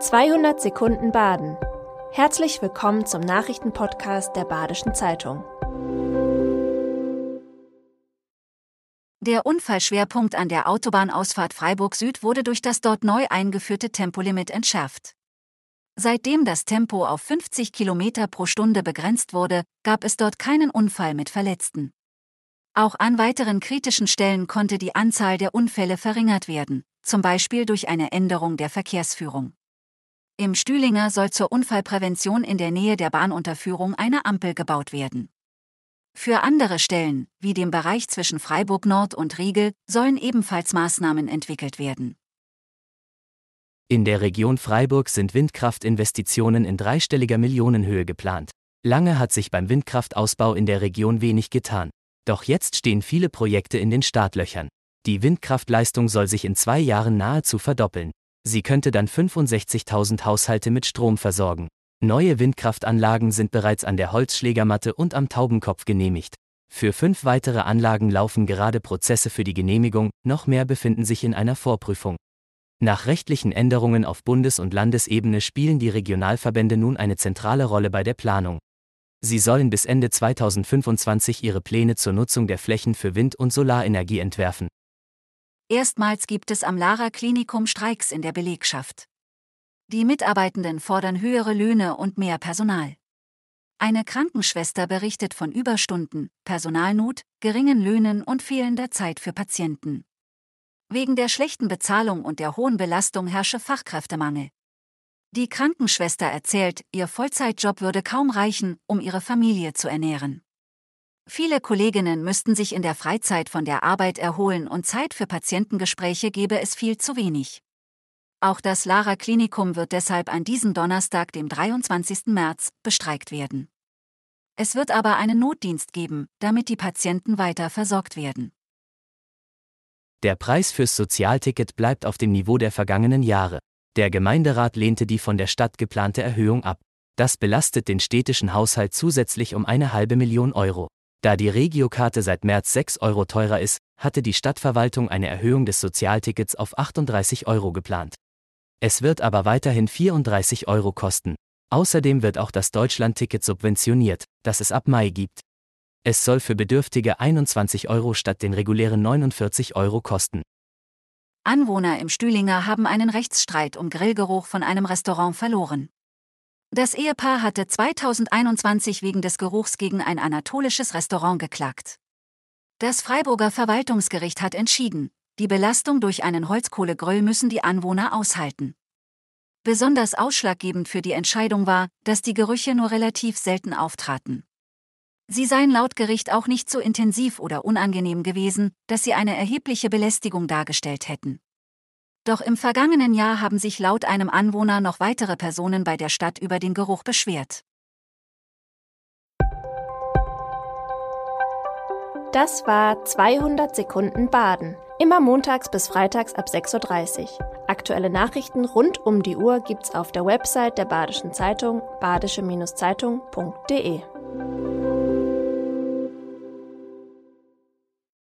200 Sekunden Baden. Herzlich willkommen zum Nachrichtenpodcast der Badischen Zeitung. Der Unfallschwerpunkt an der Autobahnausfahrt Freiburg Süd wurde durch das dort neu eingeführte Tempolimit entschärft. Seitdem das Tempo auf 50 km pro Stunde begrenzt wurde, gab es dort keinen Unfall mit Verletzten. Auch an weiteren kritischen Stellen konnte die Anzahl der Unfälle verringert werden, zum Beispiel durch eine Änderung der Verkehrsführung. Im Stühlinger soll zur Unfallprävention in der Nähe der Bahnunterführung eine Ampel gebaut werden. Für andere Stellen, wie dem Bereich zwischen Freiburg Nord und Riegel, sollen ebenfalls Maßnahmen entwickelt werden. In der Region Freiburg sind Windkraftinvestitionen in dreistelliger Millionenhöhe geplant. Lange hat sich beim Windkraftausbau in der Region wenig getan. Doch jetzt stehen viele Projekte in den Startlöchern. Die Windkraftleistung soll sich in zwei Jahren nahezu verdoppeln. Sie könnte dann 65.000 Haushalte mit Strom versorgen. Neue Windkraftanlagen sind bereits an der Holzschlägermatte und am Taubenkopf genehmigt. Für fünf weitere Anlagen laufen gerade Prozesse für die Genehmigung, noch mehr befinden sich in einer Vorprüfung. Nach rechtlichen Änderungen auf Bundes- und Landesebene spielen die Regionalverbände nun eine zentrale Rolle bei der Planung. Sie sollen bis Ende 2025 ihre Pläne zur Nutzung der Flächen für Wind- und Solarenergie entwerfen. Erstmals gibt es am Lara Klinikum Streiks in der Belegschaft. Die Mitarbeitenden fordern höhere Löhne und mehr Personal. Eine Krankenschwester berichtet von Überstunden, Personalnot, geringen Löhnen und fehlender Zeit für Patienten. Wegen der schlechten Bezahlung und der hohen Belastung herrsche Fachkräftemangel. Die Krankenschwester erzählt, ihr Vollzeitjob würde kaum reichen, um ihre Familie zu ernähren. Viele Kolleginnen müssten sich in der Freizeit von der Arbeit erholen und Zeit für Patientengespräche gebe es viel zu wenig. Auch das Lara Klinikum wird deshalb an diesem Donnerstag, dem 23. März, bestreikt werden. Es wird aber einen Notdienst geben, damit die Patienten weiter versorgt werden. Der Preis fürs Sozialticket bleibt auf dem Niveau der vergangenen Jahre. Der Gemeinderat lehnte die von der Stadt geplante Erhöhung ab. Das belastet den städtischen Haushalt zusätzlich um eine halbe Million Euro. Da die Regiokarte seit März 6 Euro teurer ist, hatte die Stadtverwaltung eine Erhöhung des Sozialtickets auf 38 Euro geplant. Es wird aber weiterhin 34 Euro kosten. Außerdem wird auch das Deutschlandticket subventioniert, das es ab Mai gibt. Es soll für Bedürftige 21 Euro statt den regulären 49 Euro kosten. Anwohner im Stühlinger haben einen Rechtsstreit um Grillgeruch von einem Restaurant verloren. Das Ehepaar hatte 2021 wegen des Geruchs gegen ein anatolisches Restaurant geklagt. Das Freiburger Verwaltungsgericht hat entschieden, die Belastung durch einen Holzkohlegrill müssen die Anwohner aushalten. Besonders ausschlaggebend für die Entscheidung war, dass die Gerüche nur relativ selten auftraten. Sie seien laut Gericht auch nicht so intensiv oder unangenehm gewesen, dass sie eine erhebliche Belästigung dargestellt hätten. Doch im vergangenen Jahr haben sich laut einem Anwohner noch weitere Personen bei der Stadt über den Geruch beschwert. Das war 200 Sekunden Baden. Immer montags bis freitags ab 6.30 Uhr. Aktuelle Nachrichten rund um die Uhr gibt's auf der Website der Badischen Zeitung badische-zeitung.de.